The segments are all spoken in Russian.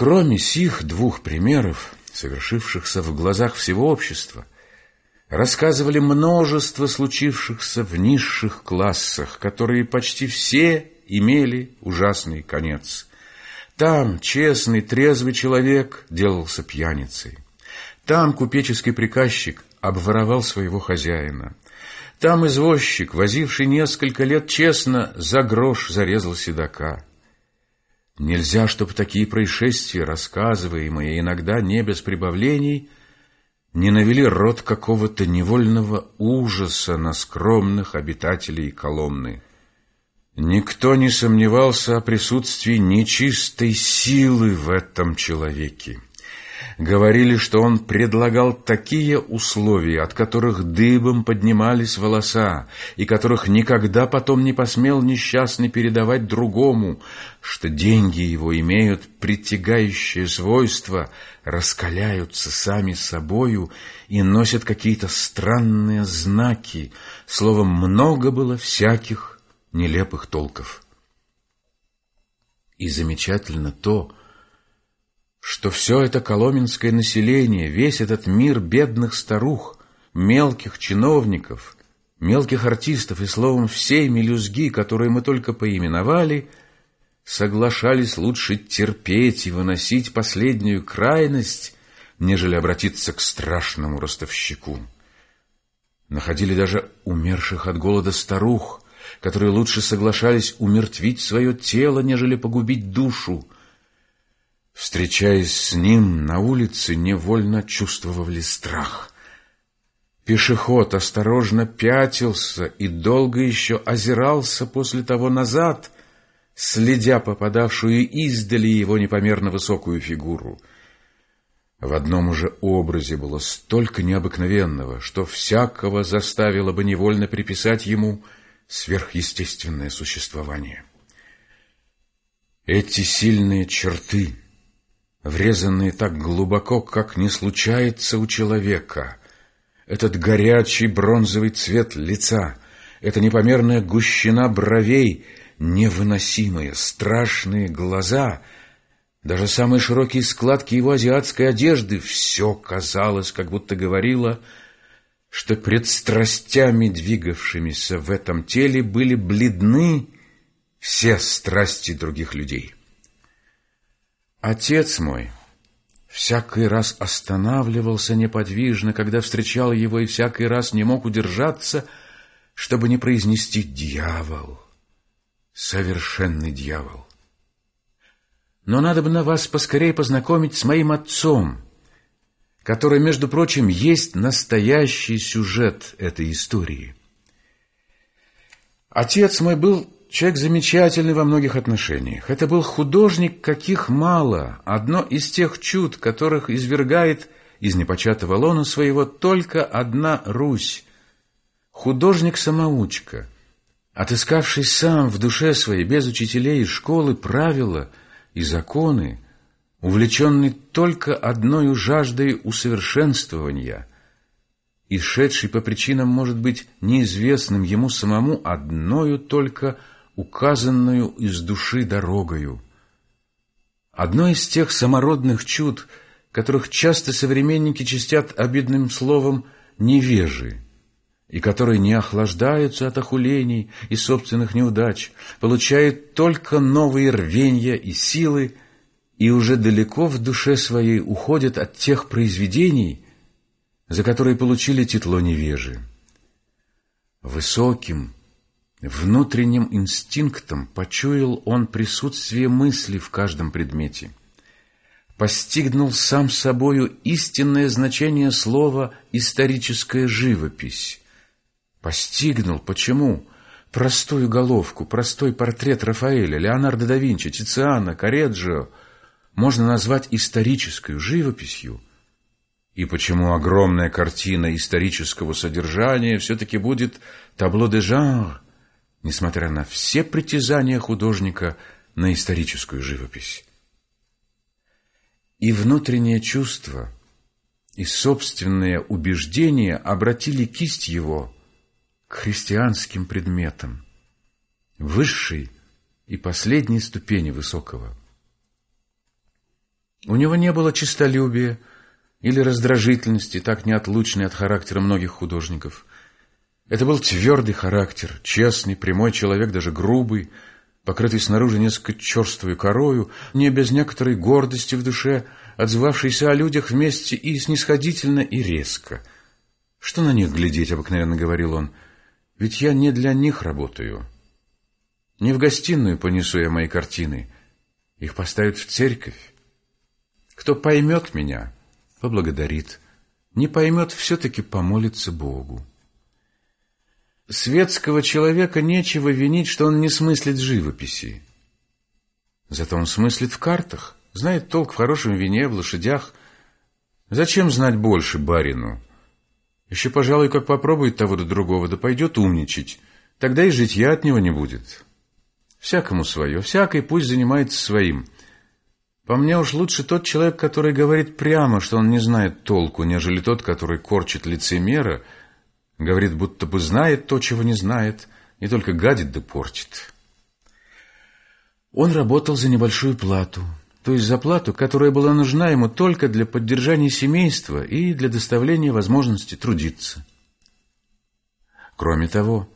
Кроме сих двух примеров, совершившихся в глазах всего общества, рассказывали множество случившихся в низших классах, которые почти все имели ужасный конец. Там честный, трезвый человек делался пьяницей. Там купеческий приказчик обворовал своего хозяина. Там извозчик, возивший несколько лет честно, за грош зарезал седока. Нельзя, чтобы такие происшествия, рассказываемые иногда не без прибавлений, не навели род какого-то невольного ужаса на скромных обитателей Коломны. Никто не сомневался о присутствии нечистой силы в этом человеке. Говорили, что он предлагал такие условия, от которых дыбом поднимались волоса, и которых никогда потом не посмел несчастный передавать другому, что деньги его имеют притягающее свойство, раскаляются сами собою и носят какие-то странные знаки. Словом, много было всяких нелепых толков. И замечательно то, что все это коломенское население, весь этот мир бедных старух, мелких чиновников, мелких артистов и, словом, всей мелюзги, которые мы только поименовали, соглашались лучше терпеть и выносить последнюю крайность, нежели обратиться к страшному ростовщику. Находили даже умерших от голода старух, которые лучше соглашались умертвить свое тело, нежели погубить душу, Встречаясь с ним на улице, невольно чувствовали страх. Пешеход осторожно пятился и долго еще озирался после того назад, следя попадавшую издали его непомерно высокую фигуру. В одном уже образе было столько необыкновенного, что всякого заставило бы невольно приписать ему сверхъестественное существование. Эти сильные черты — врезанные так глубоко, как не случается у человека. Этот горячий бронзовый цвет лица, эта непомерная гущина бровей, невыносимые, страшные глаза, даже самые широкие складки его азиатской одежды, все казалось, как будто говорило, что пред страстями, двигавшимися в этом теле, были бледны все страсти других людей. Отец мой всякий раз останавливался неподвижно, когда встречал его, и всякий раз не мог удержаться, чтобы не произнести «дьявол», совершенный дьявол. Но надо бы на вас поскорее познакомить с моим отцом, который, между прочим, есть настоящий сюжет этой истории. Отец мой был Человек замечательный во многих отношениях. Это был художник, каких мало. Одно из тех чуд, которых извергает из непочатого лона своего только одна Русь. Художник-самоучка, отыскавший сам в душе своей, без учителей и школы, правила и законы, увлеченный только одной жаждой усовершенствования – и шедший по причинам, может быть, неизвестным ему самому, одною только указанную из души дорогою. Одно из тех самородных чуд, которых часто современники чистят обидным словом «невежи», и которые не охлаждаются от охулений и собственных неудач, получают только новые рвенья и силы, и уже далеко в душе своей уходят от тех произведений, за которые получили титло невежи. Высоким, Внутренним инстинктом почуял он присутствие мысли в каждом предмете. Постигнул сам собою истинное значение слова «историческая живопись». Постигнул, почему простую головку, простой портрет Рафаэля, Леонардо да Винчи, Тициана, Кореджио можно назвать исторической живописью, и почему огромная картина исторического содержания все-таки будет табло де жанр, несмотря на все притязания художника на историческую живопись. И внутреннее чувство, и собственные убеждения обратили кисть его к христианским предметам, высшей и последней ступени высокого. У него не было честолюбия или раздражительности, так неотлучной от характера многих художников. Это был твердый характер, честный, прямой человек, даже грубый, покрытый снаружи несколько черствой корою, не без некоторой гордости в душе, отзывавшийся о людях вместе и снисходительно, и резко. «Что на них глядеть?» — обыкновенно говорил он. «Ведь я не для них работаю. Не в гостиную понесу я мои картины. Их поставят в церковь. Кто поймет меня, поблагодарит. Не поймет, все-таки помолится Богу. Светского человека нечего винить, что он не смыслит живописи. Зато он смыслит в картах, знает толк в хорошем вине, в лошадях. Зачем знать больше барину? Еще, пожалуй, как попробует того до другого, да пойдет умничать. Тогда и житья от него не будет. Всякому свое, всякий пусть занимается своим. По мне уж лучше тот человек, который говорит прямо, что он не знает толку, нежели тот, который корчит лицемера, говорит, будто бы знает то, чего не знает, и только гадит да портит. Он работал за небольшую плату, то есть за плату, которая была нужна ему только для поддержания семейства и для доставления возможности трудиться. Кроме того,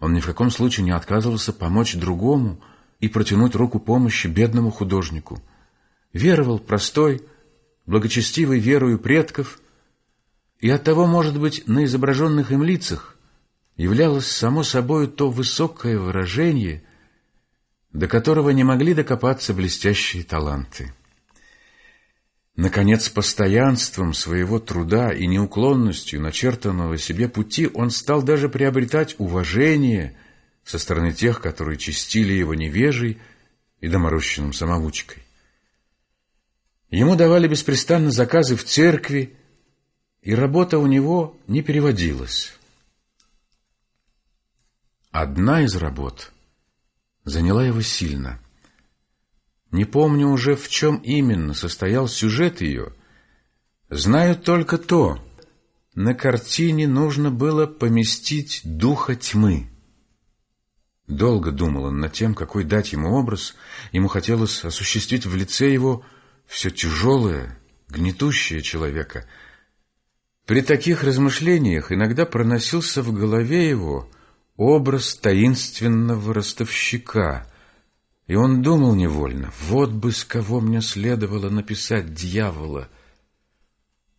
он ни в каком случае не отказывался помочь другому и протянуть руку помощи бедному художнику – веровал простой, благочестивой верою предков, и оттого, может быть, на изображенных им лицах являлось само собой то высокое выражение, до которого не могли докопаться блестящие таланты. Наконец, постоянством своего труда и неуклонностью начертанного себе пути он стал даже приобретать уважение со стороны тех, которые чистили его невежей и доморощенным самоучкой. Ему давали беспрестанно заказы в церкви, и работа у него не переводилась. Одна из работ заняла его сильно. Не помню уже, в чем именно состоял сюжет ее. Знаю только то, на картине нужно было поместить духа тьмы. Долго думал он над тем, какой дать ему образ, ему хотелось осуществить в лице его все тяжелое, гнетущее человека. При таких размышлениях иногда проносился в голове его образ таинственного ростовщика, и он думал невольно, вот бы с кого мне следовало написать дьявола.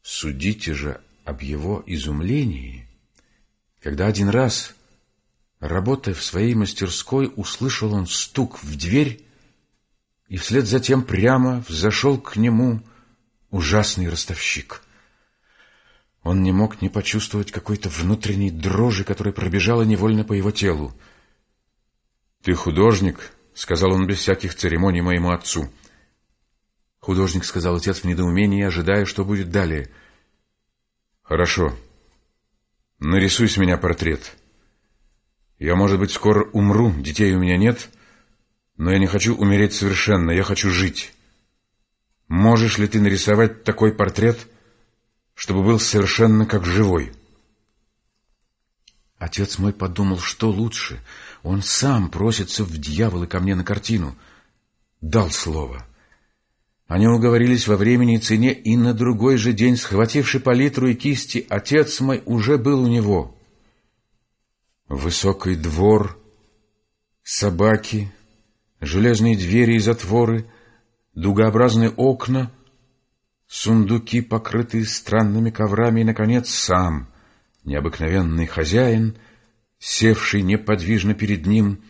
Судите же об его изумлении, когда один раз, работая в своей мастерской, услышал он стук в дверь и вслед за тем прямо взошел к нему ужасный ростовщик. Он не мог не почувствовать какой-то внутренней дрожи, которая пробежала невольно по его телу. «Ты художник», — сказал он без всяких церемоний моему отцу. «Художник», — сказал отец в недоумении, ожидая, что будет далее. «Хорошо. Нарисуй с меня портрет. Я, может быть, скоро умру, детей у меня нет». Но я не хочу умереть совершенно, я хочу жить. Можешь ли ты нарисовать такой портрет, чтобы был совершенно как живой? Отец мой подумал, что лучше. Он сам просится в дьяволы ко мне на картину. Дал слово. Они уговорились во времени и цене, и на другой же день, схвативший палитру и кисти, отец мой уже был у него. Высокий двор, собаки, железные двери и затворы, дугообразные окна, сундуки, покрытые странными коврами, и, наконец, сам, необыкновенный хозяин, севший неподвижно перед ним,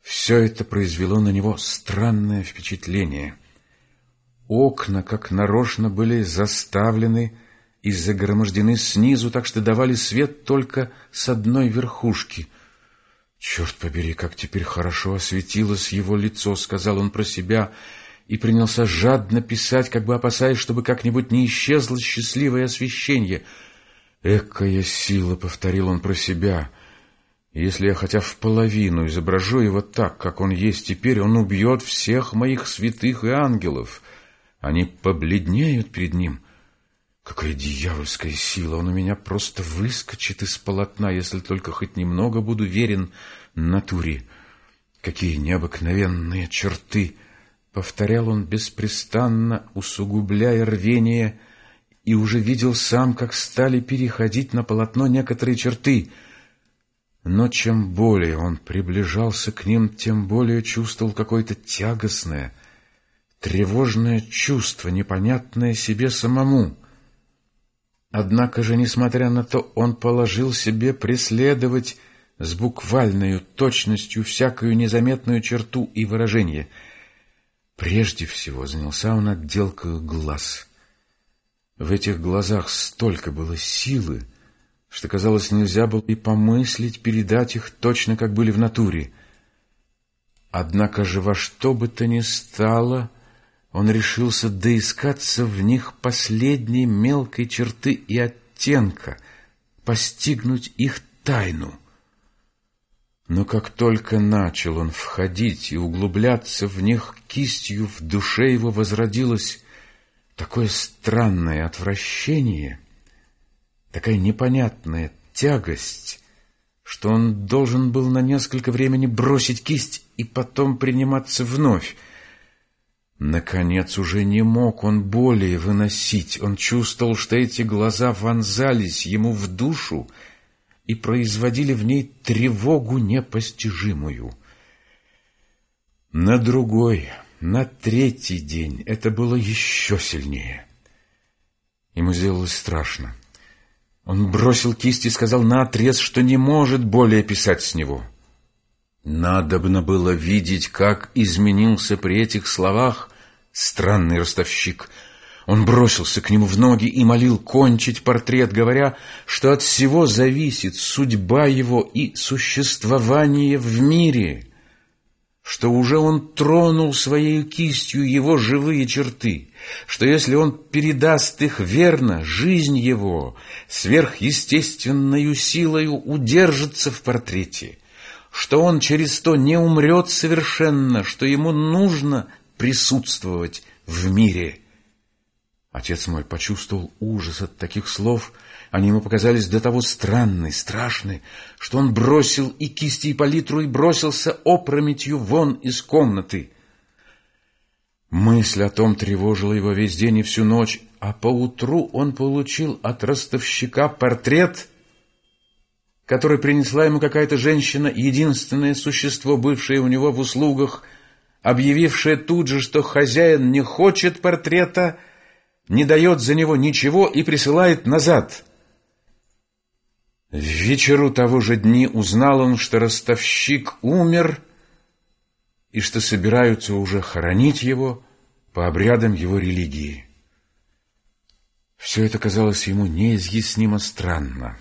все это произвело на него странное впечатление. Окна, как нарочно, были заставлены и загромождены снизу, так что давали свет только с одной верхушки — «Черт побери, как теперь хорошо осветилось его лицо», — сказал он про себя, и принялся жадно писать, как бы опасаясь, чтобы как-нибудь не исчезло счастливое освещение. «Экая сила», — повторил он про себя, — «если я хотя в половину изображу его так, как он есть теперь, он убьет всех моих святых и ангелов. Они побледнеют перед ним». Какая дьявольская сила! Он у меня просто выскочит из полотна, если только хоть немного буду верен натуре. Какие необыкновенные черты! Повторял он беспрестанно, усугубляя рвение, и уже видел сам, как стали переходить на полотно некоторые черты. Но чем более он приближался к ним, тем более чувствовал какое-то тягостное, тревожное чувство, непонятное себе самому. Однако же, несмотря на то, он положил себе преследовать с буквальной точностью всякую незаметную черту и выражение. Прежде всего занялся он отделкой глаз. В этих глазах столько было силы, что, казалось, нельзя было и помыслить передать их точно, как были в натуре. Однако же во что бы то ни стало — он решился доискаться в них последней мелкой черты и оттенка, постигнуть их тайну. Но как только начал он входить и углубляться в них кистью, в душе его возродилось такое странное отвращение, такая непонятная тягость, что он должен был на несколько времени бросить кисть и потом приниматься вновь, Наконец уже не мог он более выносить. Он чувствовал, что эти глаза вонзались ему в душу и производили в ней тревогу непостижимую. На другой, на третий день это было еще сильнее. Ему сделалось страшно. Он бросил кисть и сказал наотрез, что не может более писать с него. Надобно было видеть, как изменился при этих словах Странный ростовщик. Он бросился к нему в ноги и молил кончить портрет, говоря, что от всего зависит судьба его и существование в мире, что уже он тронул своей кистью его живые черты, что если он передаст их верно, жизнь его сверхъестественною силою удержится в портрете, что он через то не умрет совершенно, что ему нужно присутствовать в мире. Отец мой почувствовал ужас от таких слов. Они ему показались до того странны, страшны, что он бросил и кисти, и палитру, и бросился опрометью вон из комнаты. Мысль о том тревожила его весь день и всю ночь, а поутру он получил от ростовщика портрет, который принесла ему какая-то женщина, единственное существо, бывшее у него в услугах — объявившая тут же, что хозяин не хочет портрета, не дает за него ничего и присылает назад. В вечеру того же дни узнал он, что ростовщик умер и что собираются уже хоронить его по обрядам его религии. Все это казалось ему неизъяснимо странно.